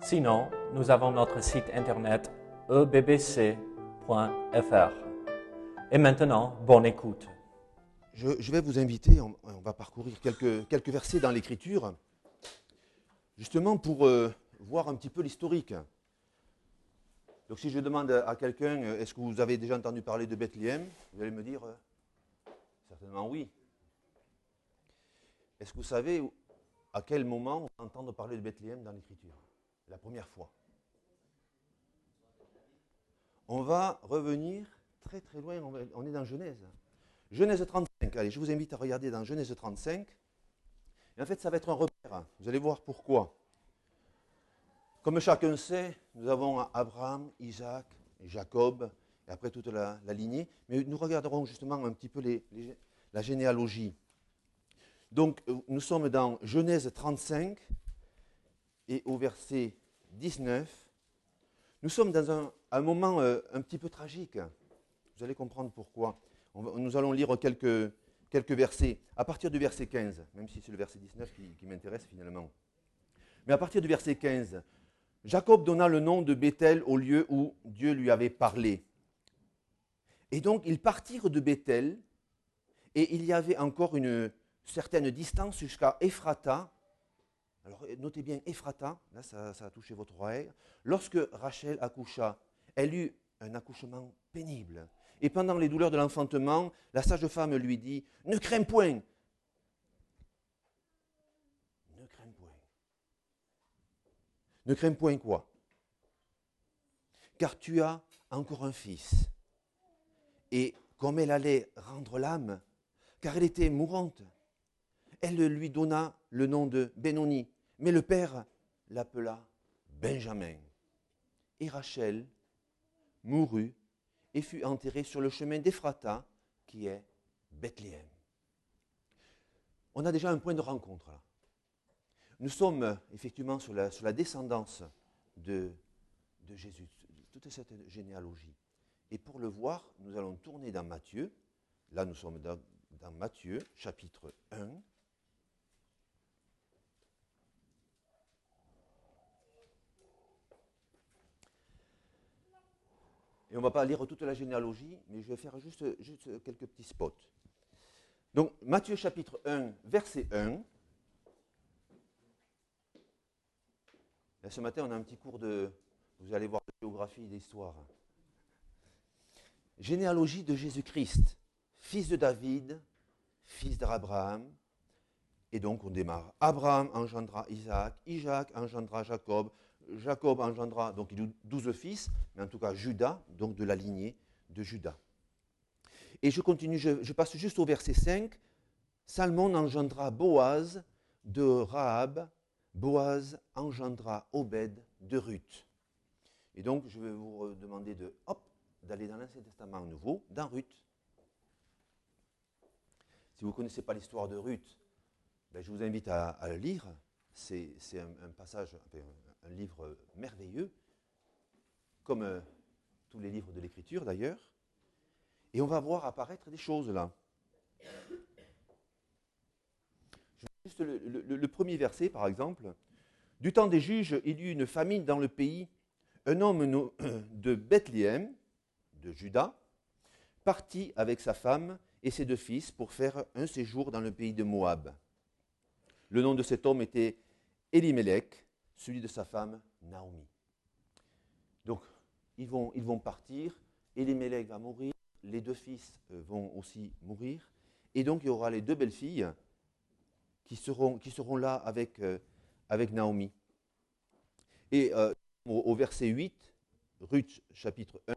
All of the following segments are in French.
Sinon, nous avons notre site internet ebbc.fr. Et maintenant, bonne écoute. Je, vais vous inviter, on, va parcourir quelques, versets dans l'Écriture, justement pour euh, voir un petit peu l'historique. Donc si je demande à quelqu'un, euh, est-ce que vous avez déjà entendu parler de Bethléem Vous allez me dire, euh, certainement oui. Est-ce que vous savez à quel moment on va entendre parler de Bethléem dans l'Écriture? La première fois. On va revenir très très loin, on, est dans Genèse. Genèse 35, allez, je vous invite à regarder dans Genèse 35. Et en fait, ça va être un repère. Vous allez voir pourquoi. Comme chacun sait, nous avons Abraham, Isaac, Jacob, et après toute la, lignée. Mais nous regarderons justement un petit peu la généalogie. Donc, euh, nous sommes dans Genèse 35 et au verset 19. Nous sommes dans un, moment euh, un petit peu tragique. Vous allez comprendre pourquoi. Nous allons lire quelques, quelques versets, à partir du verset 15, même si c'est le verset 19 qui, qui m'intéresse finalement. Mais à partir du verset 15, Jacob donna le nom de Bethel au lieu où Dieu lui avait parlé. Et donc, ils partirent de Bethel, et il y avait encore une certaine distance jusqu'à Ephrata. Alors, notez bien Ephrata, là, ça, ça a touché votre oreille. Lorsque Rachel accoucha, elle eut un accouchement pénible. Et pendant les douleurs de l'enfantement, la sage-femme lui dit Ne crains point. Ne crains point. Ne crains point quoi? Car tu as encore un fils. Et comme elle allait rendre l'âme, car elle était mourante, elle lui donna le nom de Benoni, mais le père l'appela Benjamin. Et Rachel mourut et fut enterrée sur le chemin d'Ephrata, qui est Bethléem. On a déjà un point de rencontre là. Nous sommes effectivement sur la, descendance de, de Jésus, toute cette généalogie. Et pour le voir, nous allons tourner dans Matthieu. Là, nous sommes dans, dans Matthieu, chapitre 1. Et on ne va pas lire toute la généalogie, mais je vais faire juste, quelques petits spots. Donc, Matthieu chapitre 1, verset 1. Là, ce matin, on a un petit cours de, vous allez voir, de géographie et d'histoire. Généalogie de Jésus-Christ, fils de David, fils d'Abraham. Et donc, on démarre. Abraham engendra Isaac, Isaac engendra Jacob, Jacob engendra donc douze fils, mais en tout cas Judas, donc de la lignée de Judas. Et je continue, je, passe juste au verset 5. Salmon engendra Boaz de Rahab, Boaz engendra Obed de Ruth. Et donc je vais vous demander de, hop, d'aller dans l'Ancien Testament nouveau, dans Ruth. Si vous ne connaissez pas l'histoire de Ruth, ben, je vous invite à, le lire. C'est un, passage, un- livre merveilleux, comme euh, tous les livres de l'Écriture d'ailleurs. Et on va voir apparaître des choses là. Juste le, le- le premier verset, par exemple. Du temps des juges, il y eut une famine dans le pays. Un homme de Bethléem, de Juda, partit avec sa femme et ses deux fils pour faire un séjour dans le pays de Moab. Le nom de cet homme était Elimelech, celui de sa femme Naomi. Donc, ils vont, ils vont partir, Elimelech va mourir, les deux fils euh, vont aussi mourir, et donc il y aura les deux belles-filles qui seront, qui seront là avec, euh, avec Naomi. Et euh, au, au verset 8, Ruth chapitre 1,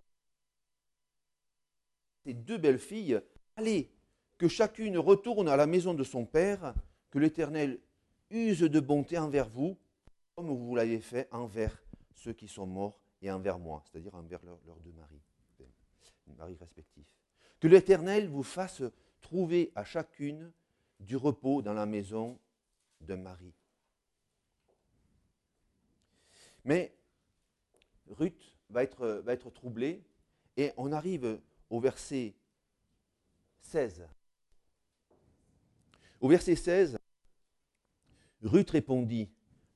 ces deux belles-filles, allez, que chacune retourne à la maison de son père, que l'Éternel use de bonté envers vous, comme vous l'avez fait envers ceux qui sont morts et envers moi, c'est-à-dire envers leurs deux maris, maris respectifs. Que l'Éternel vous fasse trouver à chacune du repos dans la maison d'un mari. Mais Ruth va être, va être troublée et on arrive au verset 16. Au verset 16, Ruth répondit,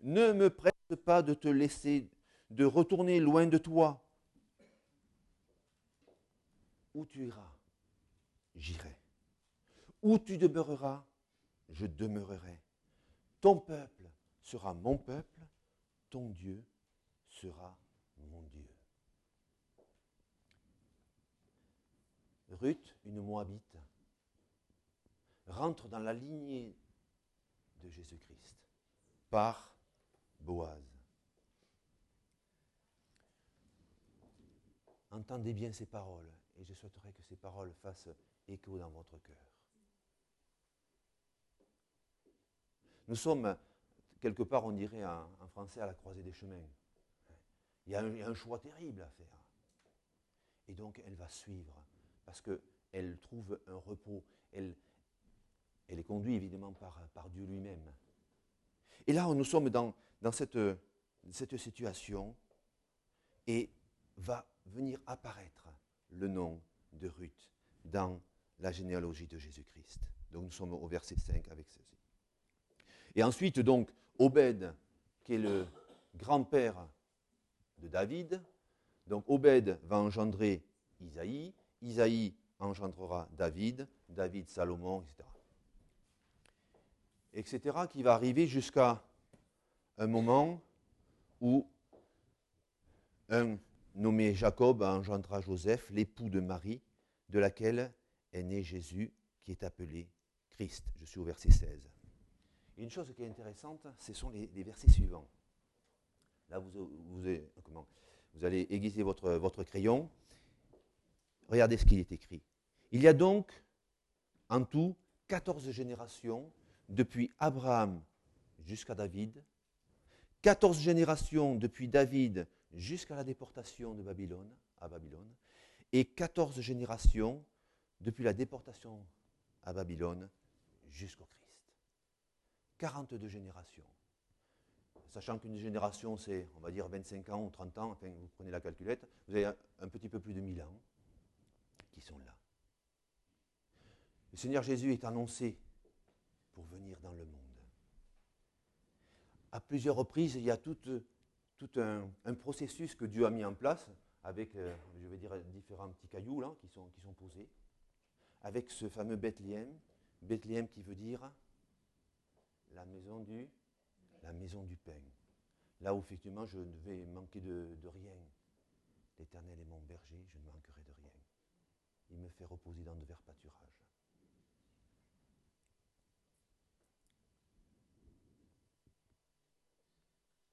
Ne me presse pas de te laisser, de retourner loin de toi. Où tu iras, j'irai. Où tu demeureras, je demeurerai. Ton peuple sera mon peuple, ton Dieu sera mon Dieu. Ruth, une Moabite, rentre dans la lignée de Jésus-Christ par Boaz. Entendez bien ces paroles et je souhaiterais que ces paroles fassent écho dans votre cœur. Nous sommes, quelque part, on dirait en, français, à la croisée des chemins. Il y, a un, choix terrible à faire. Et donc, elle va suivre, parce qu'elle trouve un repos. Elle, est conduite, évidemment, par Dieu lui-même. Et là, nous sommes dans, dans cette, cette situation, et va venir apparaître le nom de Ruth dans la généalogie de Jésus-Christ. Donc nous sommes au verset 5 avec ceci. Et ensuite, donc, Obed, qui est le grand-père de David. Donc, Obed va engendrer Isaïe. Isaïe engendrera David. David, Salomon, etc. Etc. qui va arriver jusqu'à un moment où un nommé Jacob engendra Joseph, l'époux de Marie, de laquelle est né Jésus, qui est appelé Christ. Je suis au verset 16 une chose qui est intéressante, ce sont les, versets suivants. Là, vous, allez aiguiser votre, votre crayon. Regardez ce qu'il est écrit. Il y a donc en tout 14 générations depuis Abraham jusqu'à David, 14 générations depuis David jusqu'à la déportation de Babylone, à Babylone, et 14 générations depuis la déportation à Babylone jusqu'au Christ. 42 générations. Sachant qu'une génération, c'est, on va dire, 25 ans ou 30 ans, vous prenez la calculette, vous avez un petit peu plus de 1000 ans qui sont là. Le Seigneur Jésus est annoncé pour venir dans le monde. À plusieurs reprises, il y a tout, tout un, processus que Dieu a mis en place avec, euh, je vais dire, différents petits cailloux là, qui, sont, posés, avec ce fameux Bethléem, Bethléem qui veut dire la maison du, la maison du pain. Là où effectivement je ne vais manquer de, rien. L'Éternel est mon berger, je ne manquerai de rien. Il me fait reposer dans de verts pâturages.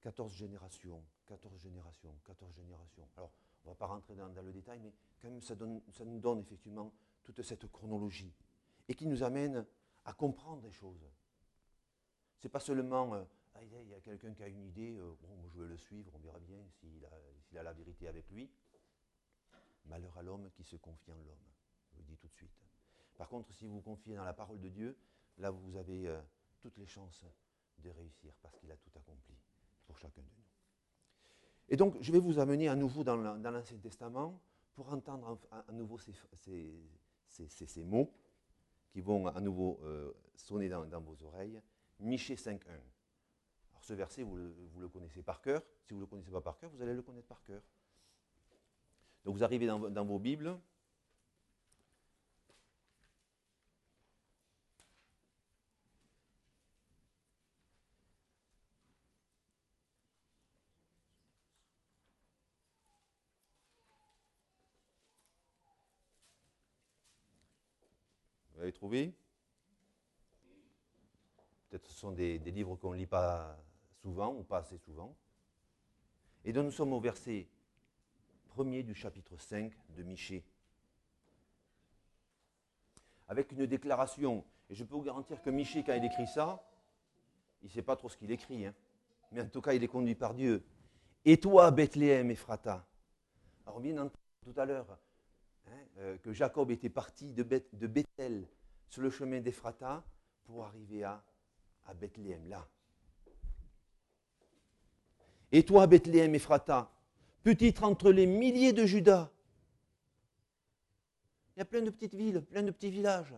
Quatorze générations, quatorze générations, quatorze générations. Alors, on ne va pas rentrer dans, le détail, mais quand même, ça, nous donne effectivement toute cette chronologie et qui nous amène à comprendre des choses. C'est pas seulement, euh, il y a quelqu'un qui a une idée, euh, bon, je vais le suivre, on verra bien s'il a, la vérité avec lui. Malheur à l'homme qui se confie en l'homme, je le dis tout de suite. Par contre, si vous vous confiez dans la parole de Dieu, là vous avez euh, toutes les chances de réussir parce qu'il a tout accompli pour chacun de nous. Et donc, je vais vous amener à nouveau dans l'Ancien Testament pour entendre à, nouveau ces, mots qui vont à nouveau sonner dans, dans vos oreilles. Michée 5.1. Alors ce verset, vous le, connaissez par cœur. Si vous ne le connaissez pas par cœur, vous allez le connaître par cœur. Donc vous arrivez dans, vos Bibles. Peut-être ce sont des, livres qu'on ne lit pas souvent ou pas assez souvent. Et donc nous sommes au verset premier du chapitre 5 de Michée. Avec une déclaration, et je peux vous garantir que Michée, quand il écrit ça, il ne sait pas trop ce qu'il écrit, hein. mais en tout cas il est conduit par Dieu. Et toi, Bethléem, Ephrata. Alors, on vient d'entendre tout à l'heure hein, euh, que Jacob était parti de Bethel sur le chemin d'Ephrata pour arriver à, à Bethléem, là. Et toi, Bethléem, Ephrata, petite entre les milliers de Judas, il y a plein de petites villes, plein de petits villages.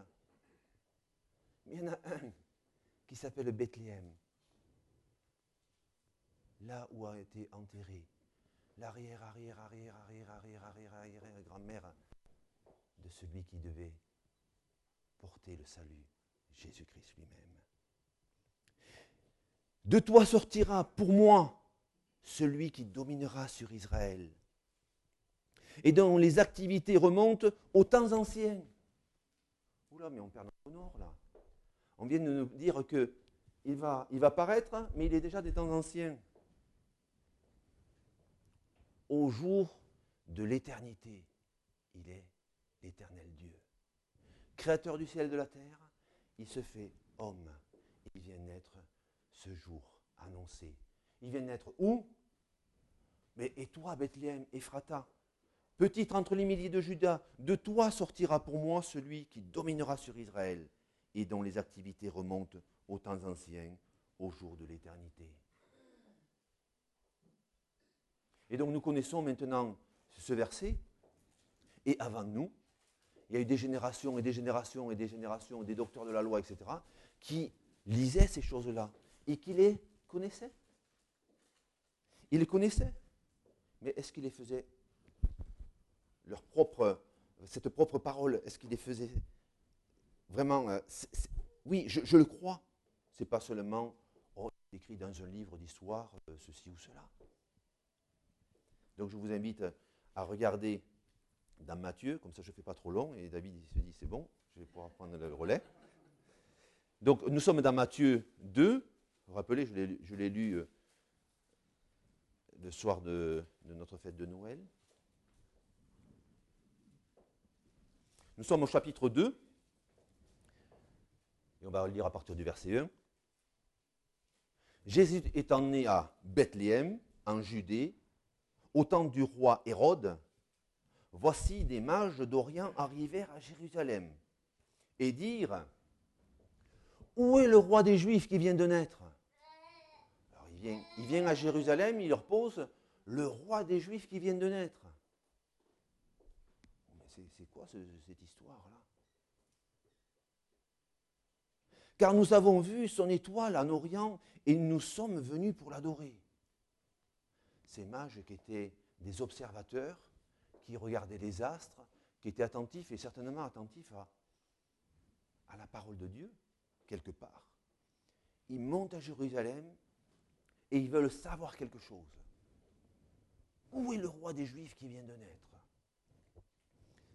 Mais il y en a un qui s'appelle Bethléem. Là où a été enterré l'arrière, arrière, arrière, arrière, arrière, arrière, arrière, arrière grand-mère de celui qui devait porter le salut, Jésus-Christ lui-même. De toi sortira pour moi celui qui dominera sur Israël et dont les activités remontent aux temps anciens. Oula, mais on perd notre honneur là. On vient de nous dire qu'il va, il va paraître, mais il est déjà des temps anciens. Au jour de l'éternité, il est l'éternel Dieu. Créateur du ciel et de la terre, il se fait homme. Il vient naître ce jour annoncé. Il vient naître où? Mais et toi, Bethléem, Ephrata, Petite entre les milliers de Judas, de toi sortira pour moi celui qui dominera sur Israël et dont les activités remontent aux temps anciens, au jour de l'éternité. Et donc nous connaissons maintenant ce verset, et avant nous, il y a eu des générations et des générations et des générations, des docteurs de la loi, etc., qui lisaient ces choses-là et qui les connaissaient. Ils les connaissaient. Mais est-ce qu'ils les faisaient leur propre, cette propre parole, est-ce qu'il les faisait vraiment euh, Oui, je, le crois. C'est pas seulement oh, écrit dans un livre d'histoire euh, ceci ou cela. Donc je vous invite à regarder dans Matthieu, comme ça je ne fais pas trop long, et David se dit c'est bon, je vais pouvoir prendre le relais. Donc nous sommes dans Matthieu 2, vous vous rappelez, je l'ai lu euh, le soir de, notre fête de Noël. Nous sommes au chapitre 2, et on va le lire à partir du verset 1. Jésus étant né à Bethléem, en Judée, au temps du roi Hérode, voici des mages d'Orient arrivèrent à Jérusalem et dirent Où est le roi des Juifs qui vient de naître? Alors il vient, à Jérusalem, il leur pose Le roi des Juifs qui vient de naître c'est quoi cette histoire-là? Car nous avons vu son étoile en Orient et nous sommes venus pour l'adorer. Ces mages qui étaient des observateurs, qui regardaient les astres, qui étaient attentifs et certainement attentifs à, la parole de Dieu, quelque part. Ils montent à Jérusalem et ils veulent savoir quelque chose. Où est le roi des Juifs qui vient de naître?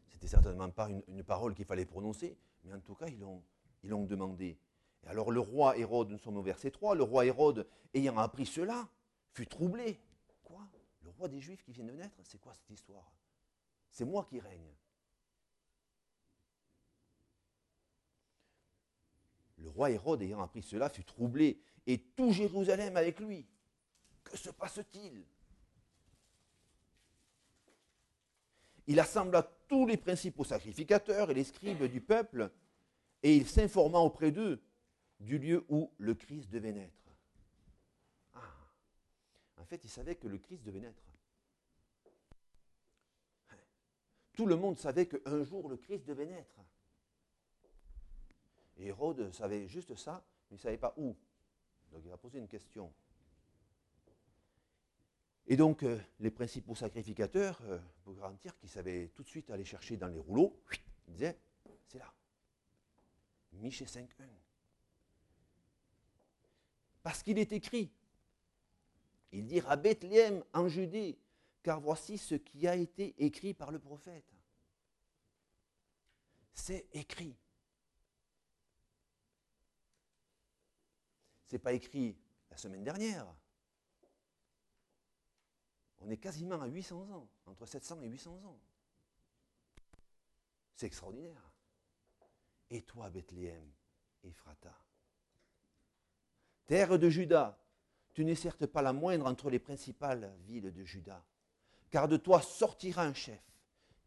C'était certainement pas une, parole qu'il fallait prononcer, mais en tout cas, ils l'ont, ils demandé. Et alors le roi Hérode, nous sommes au verset 3, le roi Hérode, ayant appris cela, fut troublé. Quoi? Le roi des Juifs qui vient de naître? C'est quoi cette histoire? C'est moi qui règne. Le roi Hérode, ayant appris cela, fut troublé, et tout Jérusalem avec lui. Que se passe-t-il? Il assembla tous les principaux sacrificateurs et les scribes du peuple, et il s'informa auprès d'eux du lieu où le Christ devait naître. Ah. En fait, il savait que le Christ devait naître. Tout le monde savait qu'un jour le Christ devait naître. Et Hérode savait juste ça, mais il ne savait pas où. Donc il a posé une question. Et donc, euh, les principaux sacrificateurs, euh, pour garantir qu'ils savaient tout de suite aller chercher dans les rouleaux, ils disaient, c'est là. Michée 5.1. Parce qu'il est écrit, il dit à Bethléem en Judée, car voici ce qui a été écrit par le prophète. C'est écrit. Ce n'est pas écrit la semaine dernière. On est quasiment à 800 ans, entre 700 et 800 ans. C'est extraordinaire. Et toi, Bethléem, Ephrata, terre de Juda, Tu n'es certes pas la moindre entre les principales villes de Juda, car de toi sortira un chef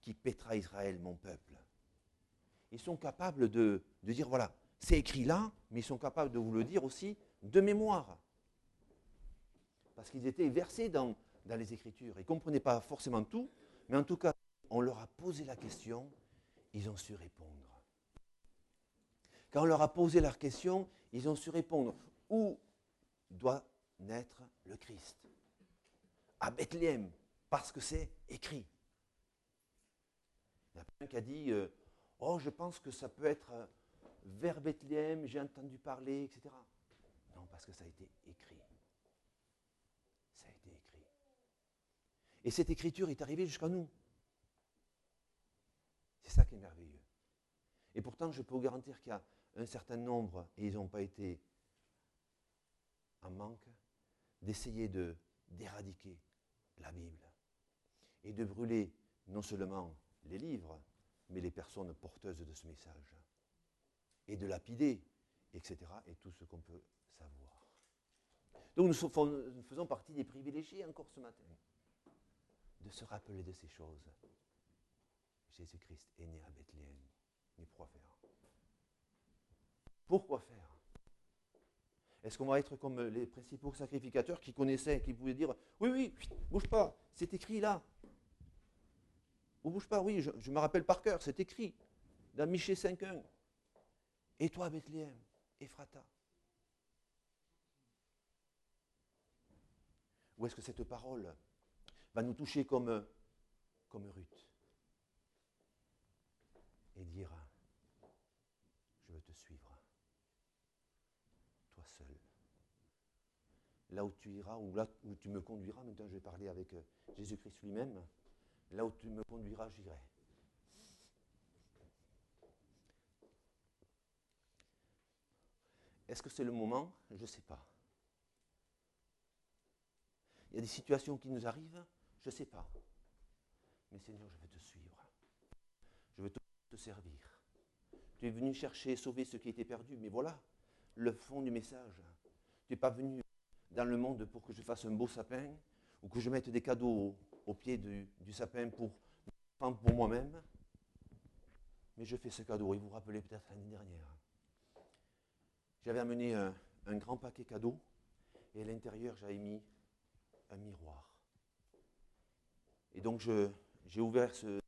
qui pètera Israël, mon peuple. Ils sont capables de, dire, voilà, c'est écrit là, mais ils sont capables de vous le dire aussi de mémoire. Parce qu'ils étaient versés dans, dans les Écritures. Ils ne comprenaient pas forcément tout, mais en tout cas, on leur a posé la question, ils ont su répondre. Quand on leur a posé la question, ils ont su répondre. Où doit naître le Christ? À Bethléem, parce que c'est écrit. Il y a un qui a dit euh, Oh, je pense que ça peut être euh, vers Bethléem, j'ai entendu parler, etc. Non, parce que ça a été écrit. Ça a été écrit. Et cette écriture est arrivée jusqu'à nous. C'est ça qui est merveilleux. Et pourtant, je peux vous garantir qu'il y a un certain nombre, et ils n'ont pas été en manque, d'essayer de, d'éradiquer la Bible et de brûler non seulement les livres, mais les personnes porteuses de ce message, et de lapider, etc., et tout ce qu'on peut savoir. Donc nous, faisons partie des privilégiés encore ce matin, de se rappeler de ces choses. Jésus-Christ est né à Bethléem, mais pourquoi faire? Pourquoi faire? Est-ce qu'on va être comme les principaux sacrificateurs qui connaissaient, qui pouvaient dire Oui, oui, bouge pas, c'est écrit là. Ou bouge pas, oui, je, me rappelle par cœur, c'est écrit dans Michée 5.1. Et toi, Bethléem, Ephrata. Ou est-ce que cette parole va nous toucher comme, comme Ruth et dire Je veux te suivre seul. Là où tu iras, ou là où tu me conduiras, maintenant je vais parler avec euh, Jésus-Christ lui-même, là où tu me conduiras, j'irai. Est-ce que c'est le moment? Je ne sais pas. Il y a des situations qui nous arrivent, je ne sais pas. Mais Seigneur, je veux te suivre. Je veux te servir. Tu es venu chercher et sauver ce qui était perdu, mais voilà, le fond du message. Tu n'es pas venu dans le monde pour que je fasse un beau sapin ou que je mette des cadeaux au, pied du, sapin pour, pour moi-même. Mais je fais ce cadeau. Et vous vous rappelez peut-être l'année dernière. J'avais amené un, grand paquet cadeau et à l'intérieur j'avais mis un miroir. Et donc j'ai ouvert ce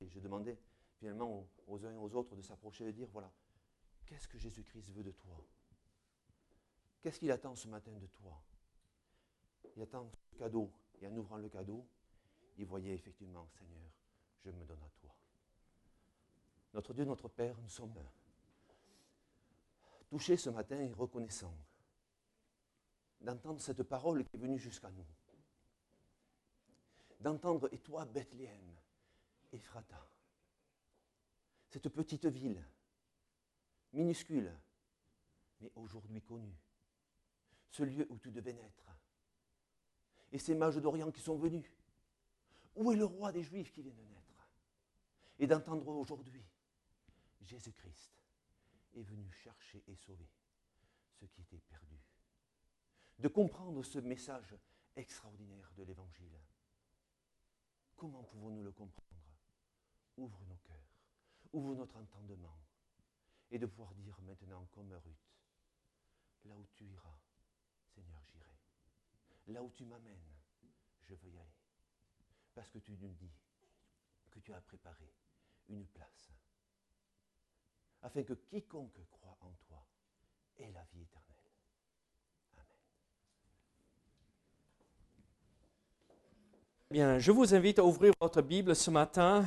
et je demandais finalement aux uns et aux autres de s'approcher et de dire voilà, qu'est-ce que Jésus-Christ veut de toi? Qu'est-ce qu'il attend ce matin de toi? Il attend ce cadeau. Et en ouvrant le cadeau, il voyait effectivement, Seigneur, je me donne à toi. Notre Dieu, notre Père, nous sommes touchés ce matin et reconnaissants d'entendre cette parole qui est venue jusqu'à nous. D'entendre, et toi, Bethléem, Ephrata, cette petite ville, minuscule, mais aujourd'hui connue, ce lieu où tu devais naître. Et ces mages d'Orient qui sont venus. Où est le roi des Juifs qui vient de naître Et d'entendre aujourd'hui, Jésus-Christ est venu chercher et sauver ce qui était perdu. De comprendre ce message extraordinaire de l'Évangile. Comment pouvons-nous le comprendre? Ouvre nos cœurs, ouvre notre entendement, et de pouvoir dire maintenant comme Ruth, là où tu iras, Seigneur, j'irai. Là où tu m'amènes, je veux y aller. Parce que tu nous dis que tu as préparé une place. Afin que quiconque croit en toi ait la vie éternelle. Bien, je vous invite à ouvrir votre Bible ce matin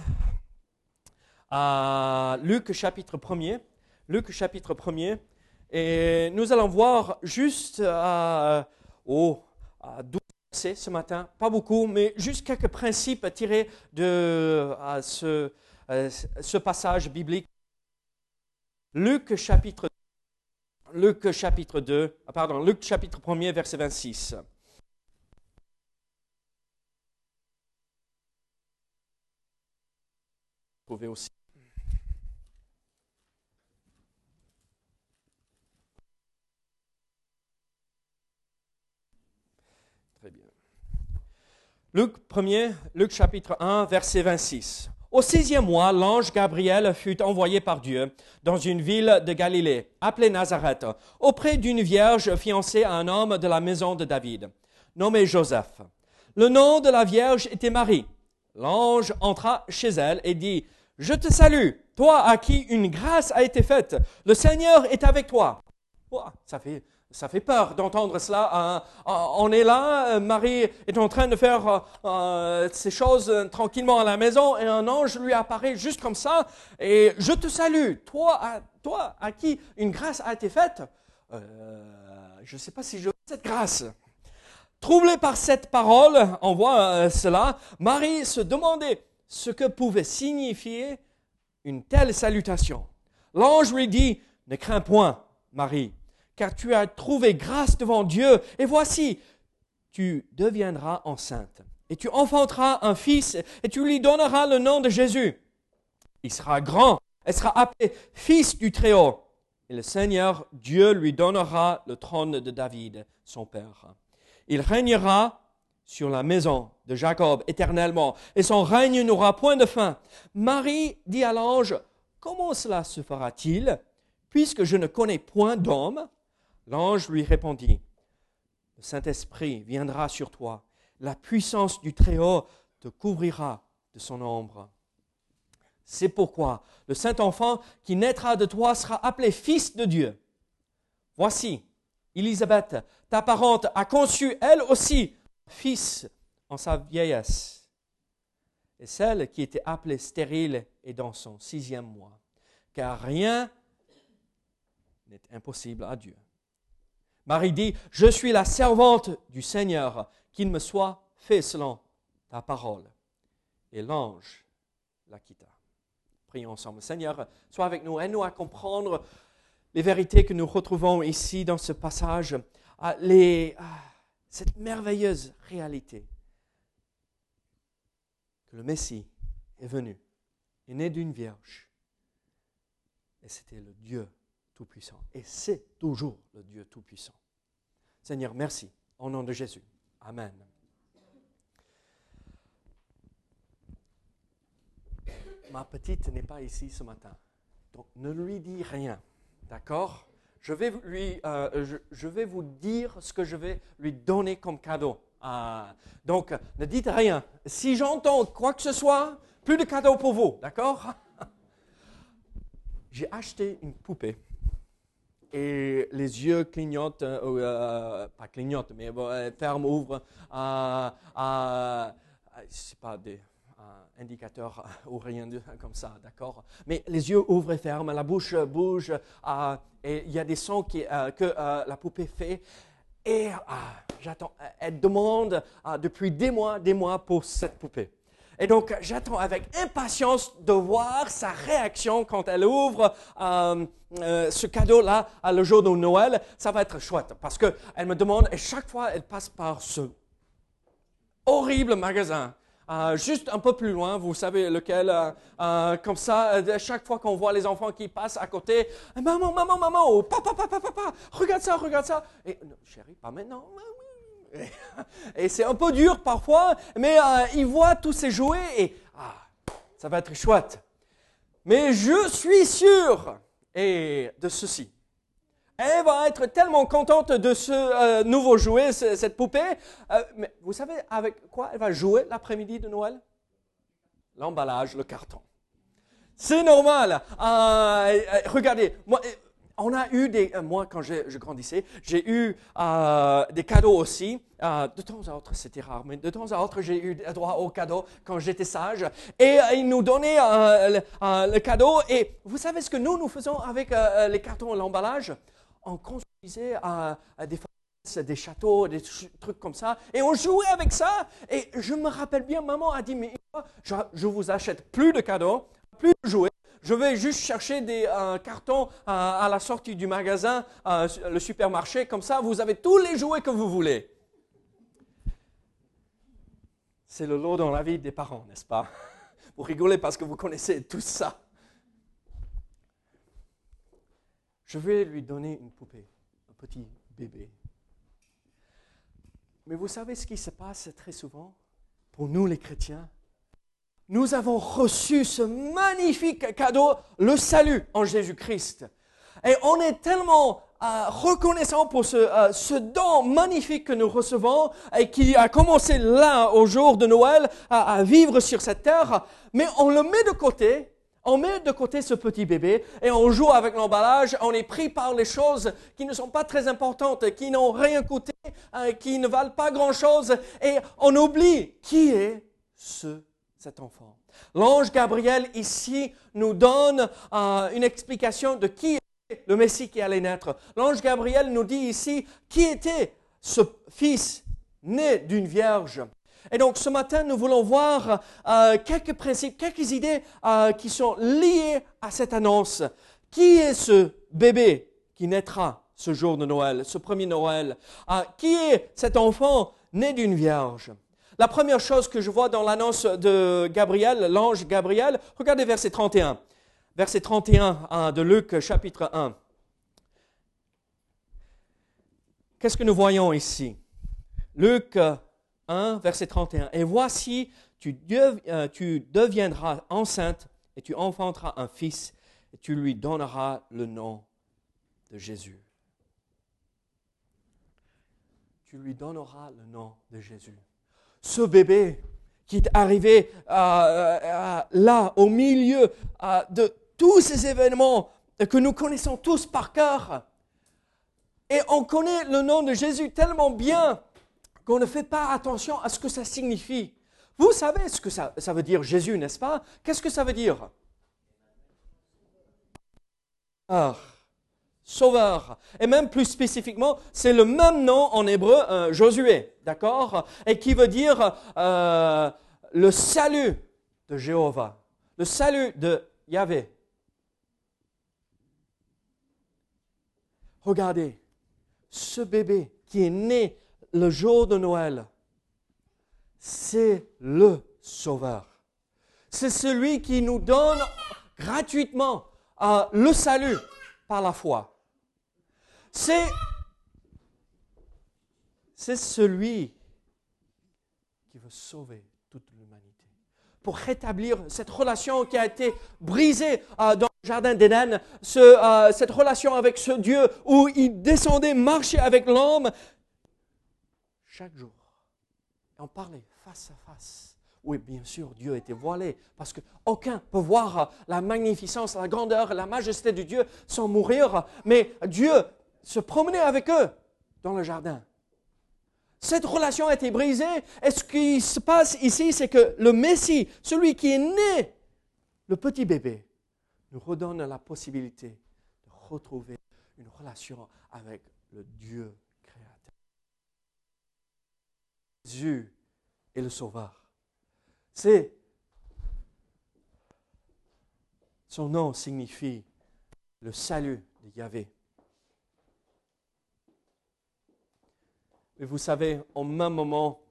à Luc chapitre 1er. Luc chapitre 1er. Et nous allons voir juste à 12 ce matin, pas beaucoup, mais juste quelques principes tirés de ce, passage biblique. Luc chapitre, Luc chapitre 2, ah, pardon, Luc chapitre 1er, verset 26. Vous pouvez aussi Luc 1er, Luc chapitre 1, verset 26. Au sixième mois, l'ange Gabriel fut envoyé par Dieu dans une ville de Galilée, appelée Nazareth, auprès d'une vierge fiancée à un homme de la maison de David, nommé Joseph. Le nom de la vierge était Marie. L'ange entra chez elle et dit, Je te salue, toi à qui une grâce a été faite, le Seigneur est avec toi. ça fait ça fait peur d'entendre cela. Hein. on est là, euh, Marie est en train de faire euh, euh, ces choses tranquillement à la maison et un ange lui apparaît juste comme ça et je te salue, toi à, toi à qui une grâce a été faite? je ne sais pas si je cette grâce. Troublée par cette parole, on voit cela, Marie se demandait ce que pouvait signifier une telle salutation. L'ange lui dit, ne crains point, Marie car tu as trouvé grâce devant Dieu, et voici, tu deviendras enceinte, et tu enfanteras un fils, et tu lui donneras le nom de Jésus. Il sera grand, et sera appelé fils du Très-Haut, et le Seigneur Dieu lui donnera le trône de David, son père. Il régnera sur la maison de Jacob éternellement, et son règne n'aura point de fin. Marie dit à l'ange, Comment cela se fera-t-il, puisque je ne connais point d'homme L'ange lui répondit, Le Saint-Esprit viendra sur toi, la puissance du Très-Haut te couvrira de son ombre. C'est pourquoi le Saint-Enfant qui naîtra de toi sera appelé Fils de Dieu. Voici, Élisabeth, ta parente, a conçu elle aussi fils en sa vieillesse. Et celle qui était appelée stérile est dans son sixième mois, car rien n'est impossible à Dieu. Marie dit, je suis la servante du Seigneur, qu'il me soit fait selon ta parole. Et l'ange la quitta. Prions ensemble. Seigneur, sois avec nous, aide-nous à comprendre les vérités que nous retrouvons ici dans ce passage, cette merveilleuse réalité que le Messie est venu, est né d'une vierge, et c'était le Dieu Tout-Puissant. Et c'est toujours le Dieu Tout-Puissant. Seigneur, merci. Au nom de Jésus. Amen. Ma petite n'est pas ici ce matin. Donc ne lui dis rien. D'accord? Je vais, lui, euh, vous dire ce que je vais lui donner comme cadeau. Ah, donc ne dites rien. Si j'entends quoi que ce soit, plus de cadeaux pour vous. D'accord? J'ai acheté une poupée et les yeux clignotent, euh, euh, pas clignotent, mais euh, ferment, ouvrent, à, c'est pas des indicateurs ou rien de, comme ça, d'accord Mais les yeux ouvrent et ferment, la bouche bouge, et il y a des sons que la poupée fait. Et j'attends, elle demande depuis des mois, des mois pour cette poupée. Et donc, j'attends avec impatience de voir sa réaction quand elle ouvre euh, euh, ce cadeau-là le jour de Noël. Ça va être chouette parce qu'elle me demande, et chaque fois, elle passe par ce horrible magasin. Euh, juste un peu plus loin, vous savez lequel, comme ça, chaque fois qu'on voit les enfants qui passent à côté, maman, maman, maman, papa, papa, papa, regarde ça, regarde ça. Et, chérie, pas maintenant, et c'est un peu dur parfois, mais euh, il voit tous ces jouets et ah, ça va être chouette. Mais je suis sûr et de ceci. Elle va être tellement contente de ce euh, nouveau jouet, cette poupée. Euh, mais vous savez avec quoi elle va jouer l'après-midi de Noël? L'emballage, le carton. C'est normal. regardez, moi, on a eu des, euh, moi quand je, grandissais, j'ai eu euh, des cadeaux aussi. Euh, de temps à autre, c'était rare, mais de temps à autre, j'ai eu droit aux cadeaux quand j'étais sage. Et ils nous donnaient le, cadeau. Et vous savez ce que nous, nous faisons avec les cartons et l'emballage? On construisait des châteaux, des trucs comme ça. Et on jouait avec ça. Et je me rappelle bien, maman a dit, mais je, je vous achète plus de cadeaux, plus de jouets je vais juste chercher des cartons euh, à la sortie du magasin, le supermarché, comme ça vous avez tous les jouets que vous voulez. C'est le lot dans la vie des parents, n'est-ce pas? Vous rigolez parce que vous connaissez tout ça. Je vais lui donner une poupée, un petit bébé. Mais vous savez ce qui se passe très souvent? Pour nous les chrétiens, nous avons reçu ce magnifique cadeau, le salut en Jésus-Christ. Et on est tellement euh, reconnaissant pour ce, euh, ce, don magnifique que nous recevons et qui a commencé là au jour de Noël à, à vivre sur cette terre, mais on le met de côté on met de côté ce petit bébé et on joue avec l'emballage, on est pris par les choses qui ne sont pas très importantes, qui n'ont rien coûté, euh, qui ne valent pas grand-chose et on oublie qui est ce, cet enfant. L'ange Gabriel ici nous donne euh, une explication de qui est le Messie qui allait naître. L'ange Gabriel nous dit ici qui était ce fils né d'une vierge. Et donc ce matin, nous voulons voir euh, quelques principes, quelques idées euh, qui sont liées à cette annonce. Qui est ce bébé qui naîtra ce jour de Noël, ce premier Noël? Qui est cet enfant né d'une vierge? La première chose que je vois dans l'annonce de Gabriel, l'ange Gabriel, regardez verset 31. Verset 31 de Luc chapitre 1. Qu'est-ce que nous voyons ici? Luc 1, verset 31. Et voici, tu, euh, tu deviendras enceinte et tu enfanteras un fils et tu lui donneras le nom de Jésus. Tu lui donneras le nom de Jésus. Ce bébé qui est arrivé euh, euh, là, au milieu de tous ces événements que nous connaissons tous par cœur. Et on connaît le nom de Jésus tellement bien qu'on ne fait pas attention à ce que ça signifie. Vous savez ce que ça, veut dire Jésus, n'est-ce pas? Qu'est-ce que ça veut dire? Sauveur. Sauveur. Et même plus spécifiquement, c'est le même nom en hébreu, euh, Josué, d'accord? Et qui veut dire euh, le salut de Jéhovah, le salut de Yahvé. Regardez, ce bébé qui est né le jour de Noël, c'est le Sauveur. C'est celui qui nous donne gratuitement euh, le salut par la foi. C'est, celui qui veut sauver toute l'humanité. Pour rétablir cette relation qui a été brisée euh, dans le jardin d'Éden, euh, cette relation avec ce Dieu où il descendait, marchait avec l'homme, chaque jour. Et on parlait face à face. Oui, bien sûr, Dieu était voilé, parce qu'aucun peut voir la magnificence, la grandeur, la majesté de Dieu sans mourir, mais Dieu se promenait avec eux dans le jardin. Cette relation a été brisée, et ce qui se passe ici, c'est que le Messie, celui qui est né, le petit bébé, nous redonne la possibilité de retrouver une relation avec le Dieu Jésus est le Sauveur. C'est son nom signifie le salut de Yahvé. Mais vous savez, au même moment,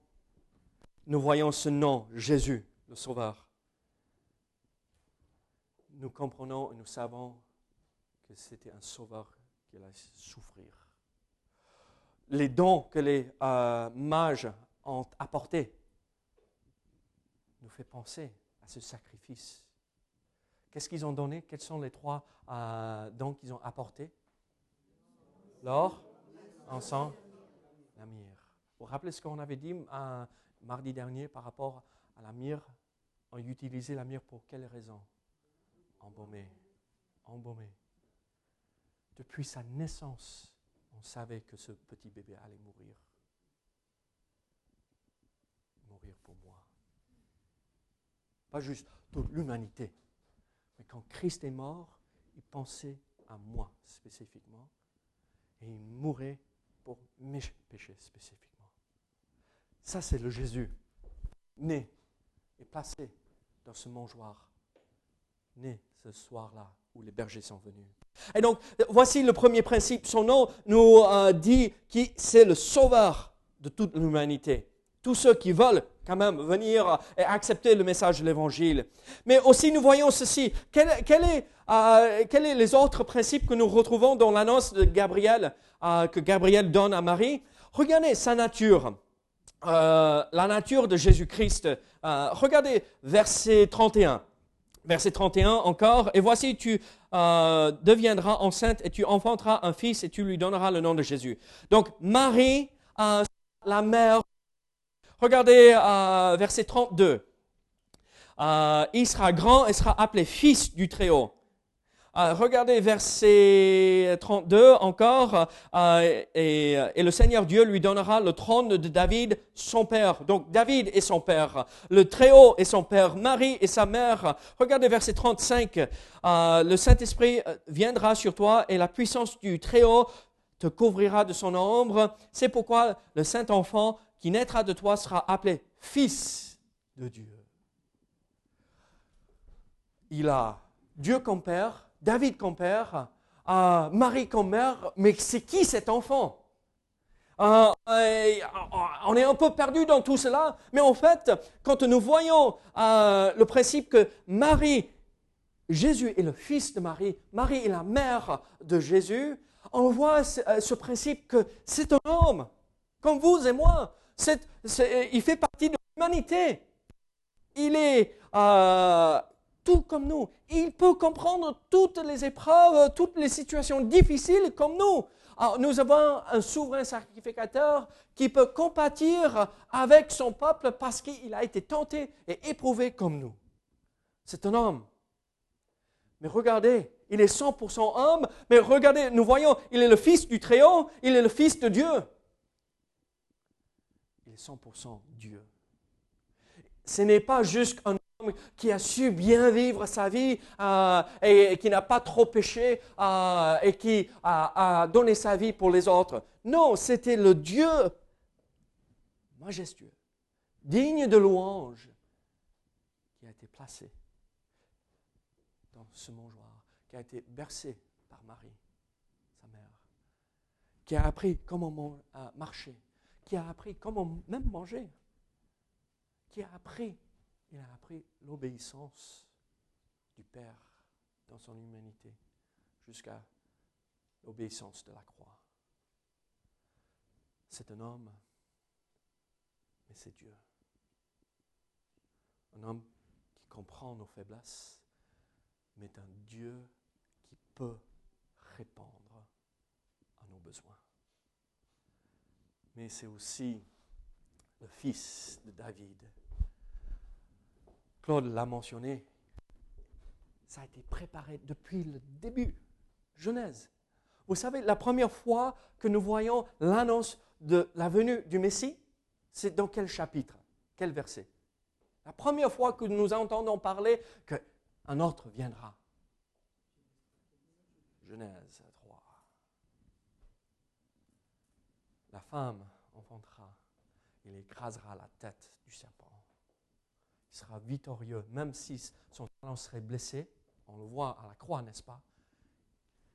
nous voyons ce nom, Jésus, le Sauveur. Nous comprenons et nous savons que c'était un Sauveur qui allait souffrir. Les dons que les euh, mages ont apporté nous fait penser à ce sacrifice. Qu'est-ce qu'ils ont donné? Quels sont les trois euh, dons qu'ils ont apportés? L'or, l'encens, la myrrhe. Vous vous rappelez ce qu'on avait dit euh, mardi dernier par rapport à la myrrhe On utilisait la myrrhe pour quelle raison? Embaumer. Embaumer. Depuis sa naissance, on savait que ce petit bébé allait mourir pour moi. Pas juste toute l'humanité. Mais quand Christ est mort, il pensait à moi spécifiquement. Et il mourait pour mes péchés spécifiquement. Ça, c'est le Jésus, né et placé dans ce mangeoire, né ce soir-là où les bergers sont venus. Et donc, voici le premier principe. Son nom nous euh, dit que c'est le sauveur de toute l'humanité tous ceux qui veulent quand même venir et accepter le message de l'Évangile. Mais aussi nous voyons ceci. Quels euh, quel est les autres principes que nous retrouvons dans l'annonce de Gabriel, euh, que Gabriel donne à Marie? Regardez sa nature. euh, la nature de Jésus-Christ. Regardez verset 31. Verset 31 encore. Et voici, tu deviendras enceinte et tu enfanteras un fils et tu lui donneras le nom de Jésus. Donc Marie, la mère. Regardez verset 32. il sera grand et sera appelé fils du Très-Haut. Euh, regardez verset 32 encore, euh, et, et, le Seigneur Dieu lui donnera le trône de David, son père. Donc David est son père, le Très-Haut est son père, Marie est sa mère. Regardez verset 35, euh, le Saint-Esprit viendra sur toi et la puissance du Très-Haut te couvrira de son ombre. C'est pourquoi le Saint-Enfant qui naîtra de toi sera appelé Fils de Dieu. Il a Dieu comme Père, David comme père, euh, Marie comme mère, mais c'est qui cet enfant? Euh, on est un peu perdu dans tout cela, mais en fait, quand nous voyons euh, le principe que Marie, Jésus est le fils de Marie, Marie est la mère de Jésus, on voit ce, principe que c'est un homme, comme vous et moi. Il fait partie de l'humanité. Il est tout comme nous. Il peut comprendre toutes les épreuves, toutes les situations difficiles comme nous. nous avons un souverain sacrificateur qui peut compatir avec son peuple parce qu'il a été tenté et éprouvé comme nous. C'est un homme. Mais regardez, il est 100% homme, mais regardez, nous voyons, il est le fils du Très-Haut, il est le fils de Dieu. Il est 100% Dieu. Ce n'est pas juste un qui a su bien vivre sa vie euh, et, qui n'a pas trop péché euh, et qui a, donné sa vie pour les autres. Non, c'était le Dieu majestueux, digne de louange, qui a été placé dans ce mangeoir, qui a été bercé par Marie, sa mère, qui a appris comment marcher, qui a appris comment même manger, qui a appris il a appris l'obéissance du Père dans son humanité jusqu'à l'obéissance de la croix. C'est un homme, mais c'est Dieu. Un homme qui comprend nos faiblesses, mais un Dieu qui peut répondre à nos besoins. Mais c'est aussi le fils de David Claude l'a mentionné, ça a été préparé depuis le début, Genèse. Vous savez, la première fois que nous voyons l'annonce de la venue du Messie, c'est dans quel chapitre, quel verset? La première fois que nous entendons parler qu'un autre viendra. Genèse 3. La femme il écrasera la tête du serpent sera victorieux, même si son talent serait blessé. On le voit à la croix, n'est-ce pas?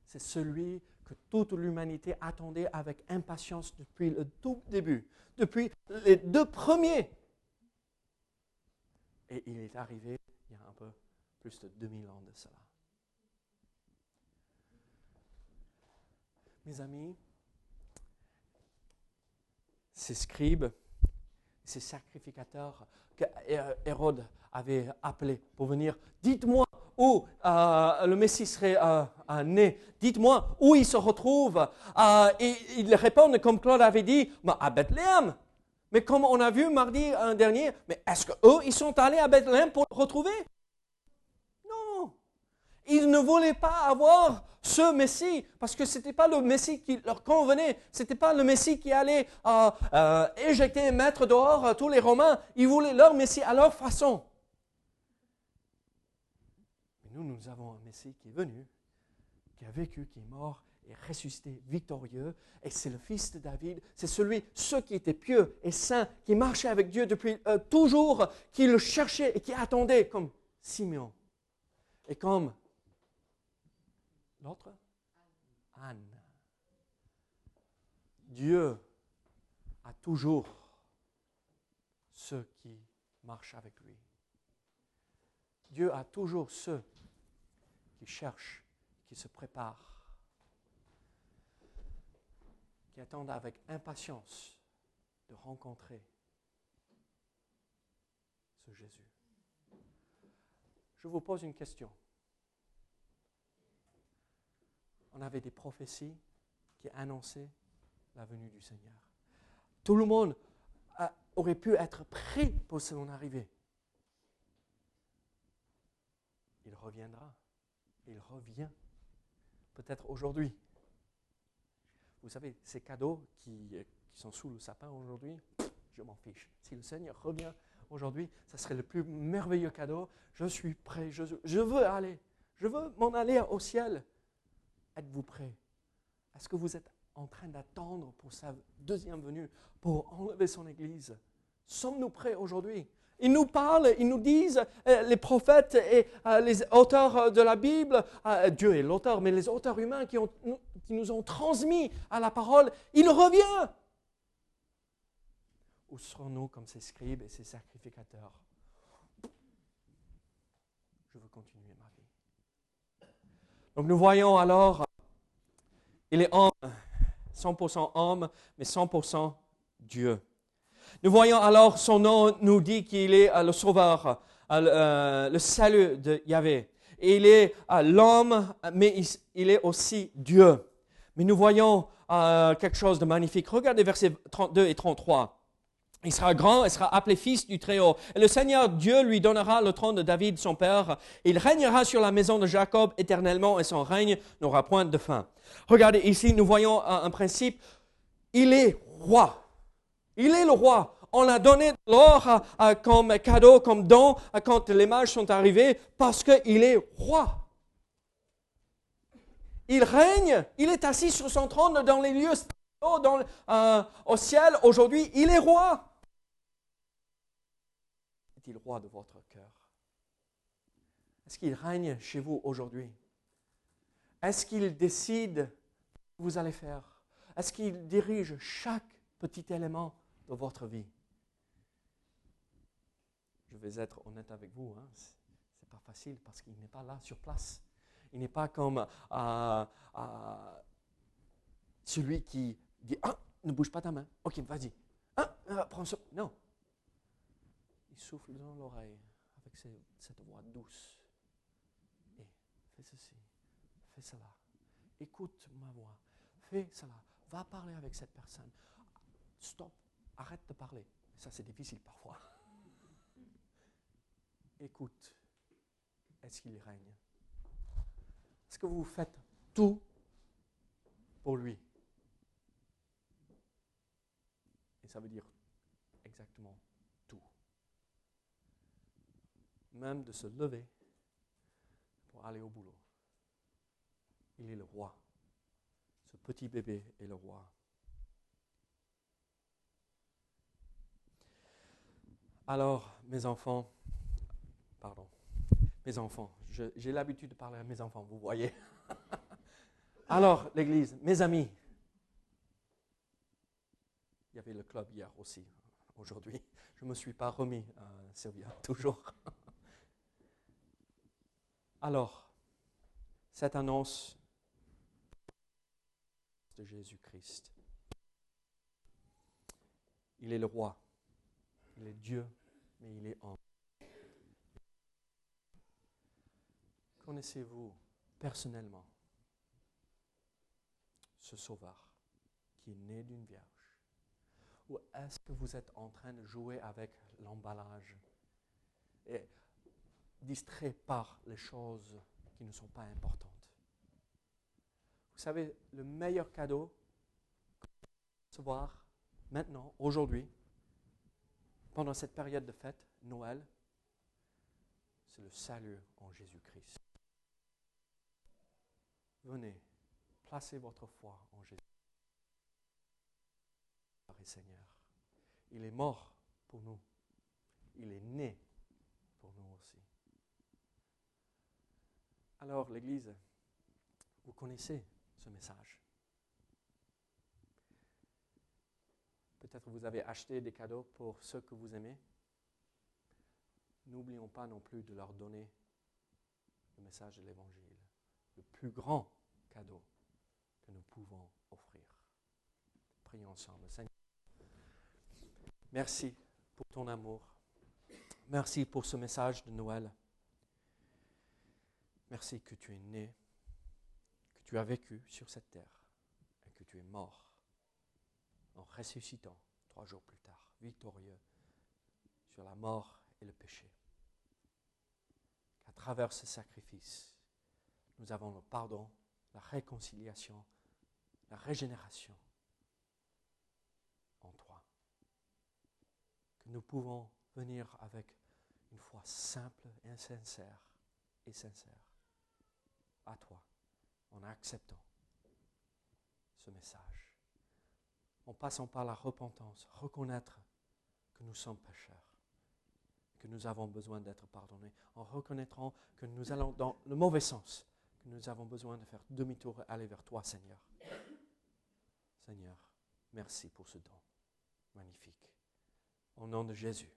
C'est celui que toute l'humanité attendait avec impatience depuis le tout début, depuis les deux premiers. Et il est arrivé il y a un peu plus de 2000 ans de cela. Mes amis, ces scribes, ces sacrificateurs que Hérode avait appelé pour venir. Dites-moi où euh, le Messie serait euh, euh, né. Dites-moi où il se retrouve. et ils répondent, comme Claude avait dit, à Bethléem. Mais comme on a vu mardi dernier, mais est-ce qu'eux, ils sont allés à Bethléem pour le retrouver? Non. Ils ne voulaient pas avoir ce Messie, parce que ce n'était pas le Messie qui leur convenait, ce n'était pas le Messie qui allait euh, euh, éjecter et mettre dehors euh, tous les Romains, ils voulaient leur Messie à leur façon. Mais nous, nous avons un Messie qui est venu, qui a vécu, qui est mort et ressuscité victorieux, et c'est le fils de David, c'est celui, ceux qui étaient pieux et saints, qui marchaient avec Dieu depuis toujours, qui le cherchaient et qui attendaient, comme Simeon. Et comme L'autre? Anne. Dieu a toujours ceux qui marchent avec lui. Dieu a toujours ceux qui cherchent, qui se préparent, qui attendent avec impatience de rencontrer ce Jésus. Je vous pose une question. On avait des prophéties qui annonçaient la venue du Seigneur. Tout le monde aurait pu être prêt pour son arrivée. Il reviendra. Il revient. Peut-être aujourd'hui. Vous savez, ces cadeaux qui, qui sont sous le sapin aujourd'hui, je m'en fiche. Si le Seigneur revient aujourd'hui, ce serait le plus merveilleux cadeau. Je suis prêt, je veux aller. Je veux m'en aller au ciel. Êtes-vous prêt Est-ce que vous êtes en train d'attendre pour sa deuxième venue, pour enlever son Église? Sommes-nous prêts aujourd'hui? Ils nous parlent, ils nous disent, euh, les prophètes et euh, les auteurs de la Bible, euh, Dieu est l'auteur, mais les auteurs humains qui, nous ont transmis à la parole, il revient. Où serons-nous comme ces scribes et ces sacrificateurs? Je veux continuer ma vie. Donc nous voyons alors, il est homme, 100% homme, mais 100% Dieu. Nous voyons alors son nom nous dit qu'il est euh, le sauveur, euh, euh, le salut de Yahvé. il est l'homme, mais il est aussi Dieu. Mais nous voyons quelque chose de magnifique. Regardez versets 32 et 33. Il sera grand, il sera appelé fils du Très-Haut. Et le Seigneur Dieu lui donnera le trône de David, son père. Il régnera sur la maison de Jacob éternellement et son règne n'aura point de fin. Regardez ici, nous voyons un principe. Il est roi. Il est le roi. On l'a donné l'or comme cadeau, comme don quand les mages sont arrivés parce qu'il est roi. Il règne, il est assis sur son trône dans les lieux euh, au ciel. Aujourd'hui, il est roi. Est-il roi de votre cœur? Est-ce qu'il règne chez vous aujourd'hui? Est-ce qu'il décide ce que vous allez faire? Est-ce qu'il dirige chaque petit élément de votre vie? Je vais être honnête avec vous, hein. ce n'est pas facile parce qu'il n'est pas là sur place. Il n'est pas comme euh, euh, celui qui dit Ah, ne bouge pas ta main. Ok, vas-y. Ah, euh, prends ça. Non. Il souffle dans l'oreille avec cette voix douce. Et fais ceci, fais cela. Écoute ma voix. Fais cela. Va parler avec cette personne. Stop arrête de parler. Ça, c'est difficile parfois. Écoute, est-ce qu'il règne? Est-ce que vous faites tout pour lui? Et ça veut dire exactement tout. Même de se lever pour aller au boulot. Il est le roi. Ce petit bébé est le roi. Alors, mes enfants, pardon, mes enfants, j'ai l'habitude de parler à mes enfants, vous voyez. Alors, l'Église, mes amis, il y avait le club hier aussi, aujourd'hui. Je ne me suis pas remis, euh, Sylvia, toujours. Alors, cette annonce de Jésus-Christ, il est le roi il est Dieu, mais il est homme. Connaissez-vous personnellement ce sauveur qui est né d'une vierge? Ou est-ce que vous êtes en train de jouer avec l'emballage? Distrait par les choses qui ne sont pas importantes Vous savez, le meilleur cadeau que vous recevoir maintenant, aujourd'hui, pendant cette période de fête, Noël, c'est le salut en Jésus-Christ. Venez, placez votre foi en Jésus. Seigneur, il est mort pour nous. Il est né pour nous aussi. Alors, l'Église, vous connaissez ce message. Peut-être vous avez acheté des cadeaux pour ceux que vous aimez. N'oublions pas non plus de leur donner le message de l'Évangile, le plus grand cadeau que nous pouvons offrir. Prions ensemble. Seigneur, merci pour ton amour. Merci pour ce message de Noël. Merci que tu es né, que tu as vécu sur cette terre et que tu es mort en ressuscitant trois jours plus tard, victorieux sur la mort et le péché. Qu'à travers ce sacrifice, nous avons le pardon, la réconciliation, la régénération en toi. Que nous pouvons venir avec une foi simple et sincère et sincère à toi en acceptant ce message. En passant par la repentance, reconnaître que nous sommes pécheurs, que nous avons besoin d'être pardonnés, en reconnaîtrant que nous allons dans le mauvais sens, que nous avons besoin de faire demi-tour et aller vers toi, Seigneur. Seigneur, merci pour ce don magnifique. Au nom de Jésus.